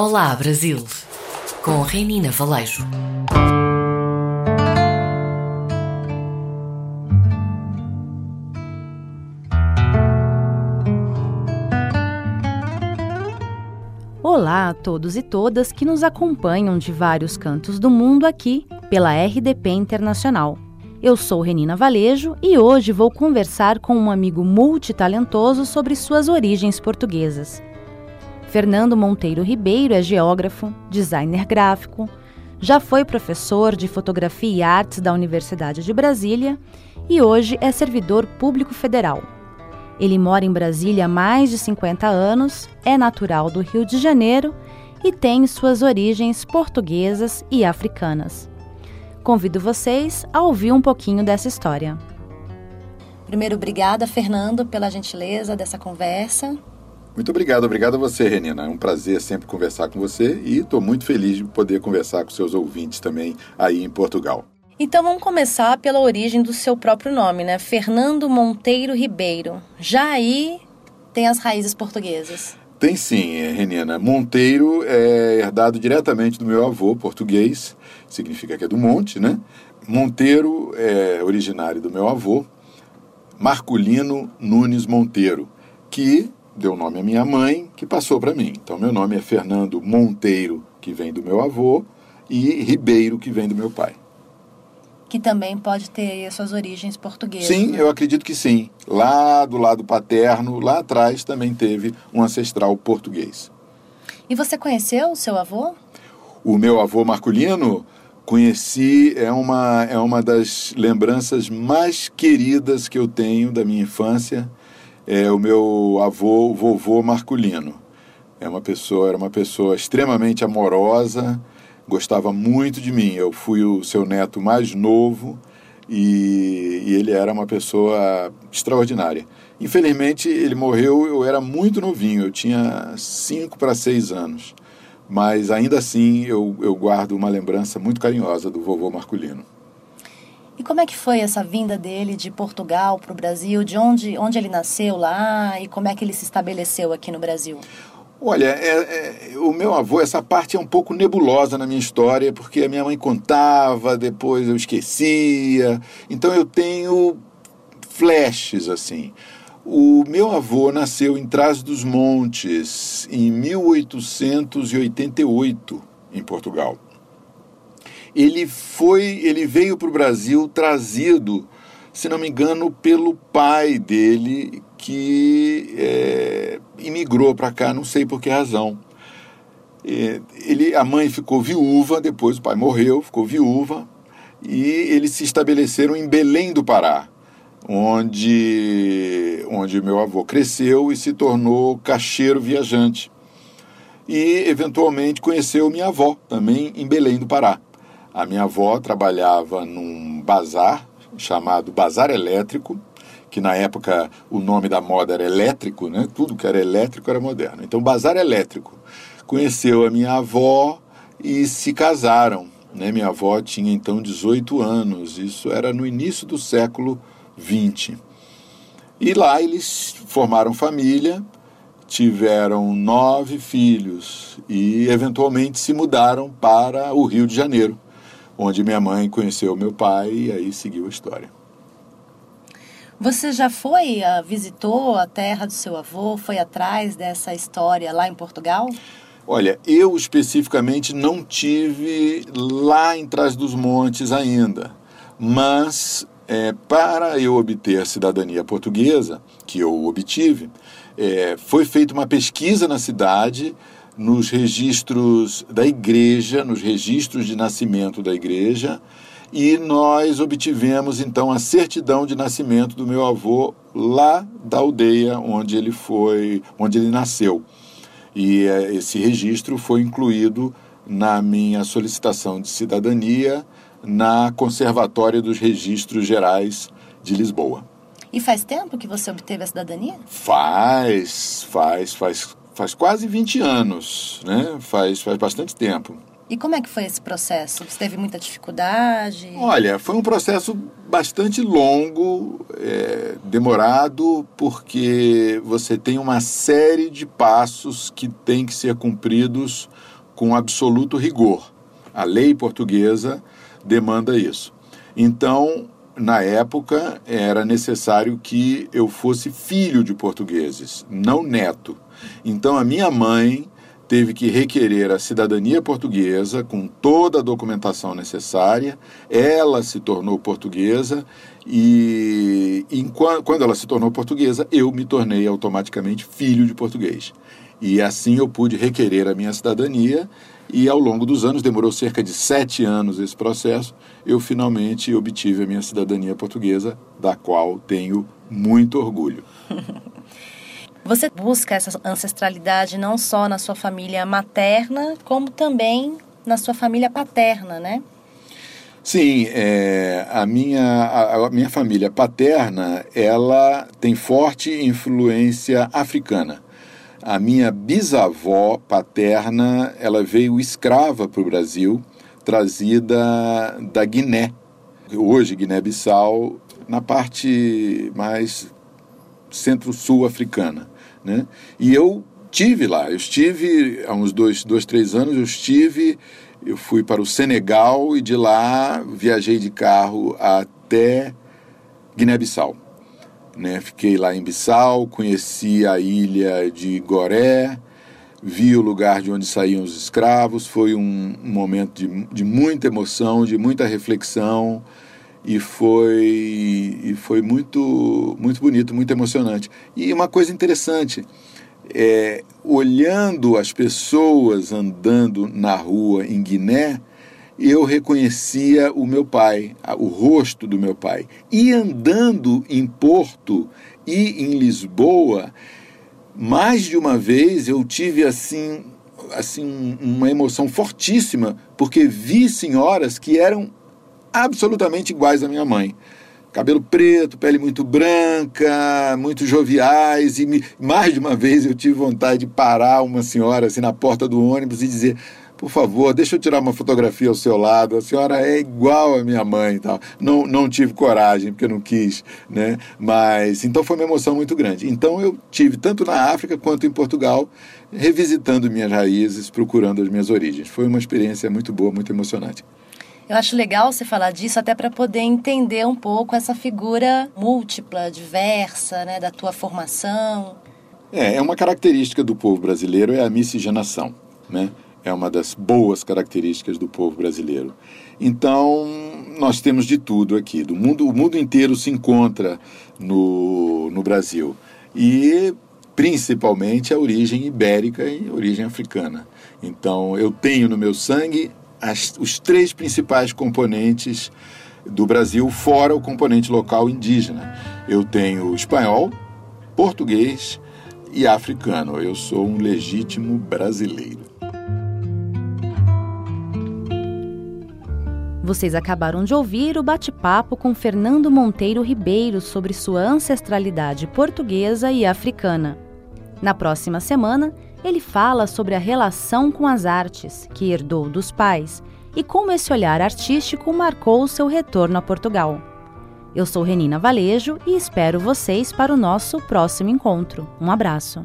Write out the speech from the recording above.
Olá Brasil, com Renina Valejo. Olá a todos e todas que nos acompanham de vários cantos do mundo aqui pela RDP Internacional. Eu sou Renina Valejo e hoje vou conversar com um amigo multitalentoso sobre suas origens portuguesas. Fernando Monteiro Ribeiro é geógrafo, designer gráfico, já foi professor de fotografia e artes da Universidade de Brasília e hoje é servidor público federal. Ele mora em Brasília há mais de 50 anos, é natural do Rio de Janeiro e tem suas origens portuguesas e africanas. Convido vocês a ouvir um pouquinho dessa história. Primeiro, obrigada, Fernando, pela gentileza dessa conversa. Muito obrigado, obrigado a você, Renina. É um prazer sempre conversar com você e estou muito feliz de poder conversar com seus ouvintes também aí em Portugal. Então vamos começar pela origem do seu próprio nome, né? Fernando Monteiro Ribeiro. Já aí tem as raízes portuguesas. Tem sim, Renina. Monteiro é herdado diretamente do meu avô português, significa que é do monte, né? Monteiro é originário do meu avô, Marculino Nunes Monteiro, que deu nome à minha mãe, que passou para mim. Então, meu nome é Fernando Monteiro, que vem do meu avô, e Ribeiro, que vem do meu pai. Que também pode ter suas origens portuguesas. Sim, né? eu acredito que sim. Lá do lado paterno, lá atrás, também teve um ancestral português. E você conheceu o seu avô? O meu avô Marculino, conheci, é uma, é uma das lembranças mais queridas que eu tenho da minha infância. É o meu avô, vovô Marculino. É uma pessoa, era uma pessoa extremamente amorosa, gostava muito de mim. Eu fui o seu neto mais novo e, e ele era uma pessoa extraordinária. Infelizmente, ele morreu, eu era muito novinho, eu tinha 5 para 6 anos. Mas ainda assim, eu, eu guardo uma lembrança muito carinhosa do vovô Marculino. E como é que foi essa vinda dele de Portugal para o Brasil? De onde, onde ele nasceu lá e como é que ele se estabeleceu aqui no Brasil? Olha, é, é, o meu avô, essa parte é um pouco nebulosa na minha história, porque a minha mãe contava, depois eu esquecia. Então eu tenho flashes assim. O meu avô nasceu em Trás dos Montes em 1888, em Portugal. Ele foi, ele veio para o Brasil trazido, se não me engano, pelo pai dele, que é, imigrou para cá, não sei por que razão. Ele, a mãe ficou viúva, depois o pai morreu, ficou viúva, e eles se estabeleceram em Belém do Pará, onde, onde meu avô cresceu e se tornou cacheiro viajante. E, eventualmente, conheceu minha avó, também em Belém do Pará. A minha avó trabalhava num bazar chamado Bazar Elétrico, que na época o nome da moda era elétrico, né? tudo que era elétrico era moderno. Então, Bazar Elétrico conheceu a minha avó e se casaram. Né? Minha avó tinha então 18 anos, isso era no início do século 20. E lá eles formaram família, tiveram nove filhos e eventualmente se mudaram para o Rio de Janeiro, onde minha mãe conheceu meu pai e aí seguiu a história. Você já foi, uh, visitou a terra do seu avô, foi atrás dessa história lá em Portugal? Olha, eu especificamente não tive lá em Trás dos Montes ainda, mas é, para eu obter a cidadania portuguesa, que eu obtive, é, foi feita uma pesquisa na cidade, nos registros da igreja, nos registros de nascimento da igreja, e nós obtivemos então a certidão de nascimento do meu avô lá da aldeia onde ele foi, onde ele nasceu. E é, esse registro foi incluído na minha solicitação de cidadania na Conservatória dos Registros Gerais de Lisboa. E faz tempo que você obteve a cidadania? Faz, faz, faz, faz quase 20 anos, né? Faz, faz bastante tempo. E como é que foi esse processo? Você teve muita dificuldade? Olha, foi um processo bastante longo, é, demorado, porque você tem uma série de passos que têm que ser cumpridos com absoluto rigor. A lei portuguesa demanda isso. Então, na época, era necessário que eu fosse filho de portugueses, não neto. Então, a minha mãe teve que requerer a cidadania portuguesa com toda a documentação necessária. Ela se tornou portuguesa e, quando ela se tornou portuguesa, eu me tornei automaticamente filho de português. E assim eu pude requerer a minha cidadania e ao longo dos anos, demorou cerca de sete anos esse processo, eu finalmente obtive a minha cidadania portuguesa, da qual tenho muito orgulho. Você busca essa ancestralidade não só na sua família materna, como também na sua família paterna, né? Sim, é, a, minha, a, a minha família paterna ela tem forte influência africana. A minha bisavó paterna ela veio escrava para o Brasil, trazida da Guiné, hoje Guiné-Bissau, na parte mais centro-sul africana. Né? E eu tive lá, eu estive há uns dois, dois, três anos, eu estive, eu fui para o Senegal e de lá viajei de carro até Guiné-Bissau. Né? Fiquei lá em Bissau, conheci a ilha de Goré, vi o lugar de onde saíam os escravos, foi um, momento de, de muita emoção, de muita reflexão, e foi, e foi muito, muito bonito, muito emocionante. E uma coisa interessante, é, olhando as pessoas andando na rua em Guiné, eu reconhecia o meu pai, o rosto do meu pai. E andando em Porto e em Lisboa, mais de uma vez eu tive assim, assim uma emoção fortíssima, porque vi senhoras que eram absolutamente iguais à minha mãe. Cabelo preto, pele muito branca, muito joviais, e me, mais de uma vez eu tive vontade de parar uma senhora assim na porta do ônibus e dizer: por favor, deixa eu tirar uma fotografia ao seu lado, a senhora é igual à minha mãe e tal. Não, não tive coragem, porque não quis, né? Mas, então foi uma emoção muito grande. Então eu tive, tanto na África quanto em Portugal, revisitando minhas raízes, procurando as minhas origens. Foi uma experiência muito boa, muito emocionante. Eu acho legal você falar disso até para poder entender um pouco essa figura múltipla, diversa, né, da tua formação. É, é uma característica do povo brasileiro é a miscigenação, né? É uma das boas características do povo brasileiro. Então, nós temos de tudo aqui. Do mundo, o mundo inteiro se encontra no, no Brasil. E principalmente a origem ibérica e origem africana. Então, eu tenho no meu sangue as, os três principais componentes do Brasil, fora o componente local indígena. Eu tenho espanhol, português e africano. Eu sou um legítimo brasileiro. Vocês acabaram de ouvir o bate-papo com Fernando Monteiro Ribeiro sobre sua ancestralidade portuguesa e africana. Na próxima semana, ele fala sobre a relação com as artes, que herdou dos pais, e como esse olhar artístico marcou seu retorno a Portugal. Eu sou Renina Valejo e espero vocês para o nosso próximo encontro. Um abraço.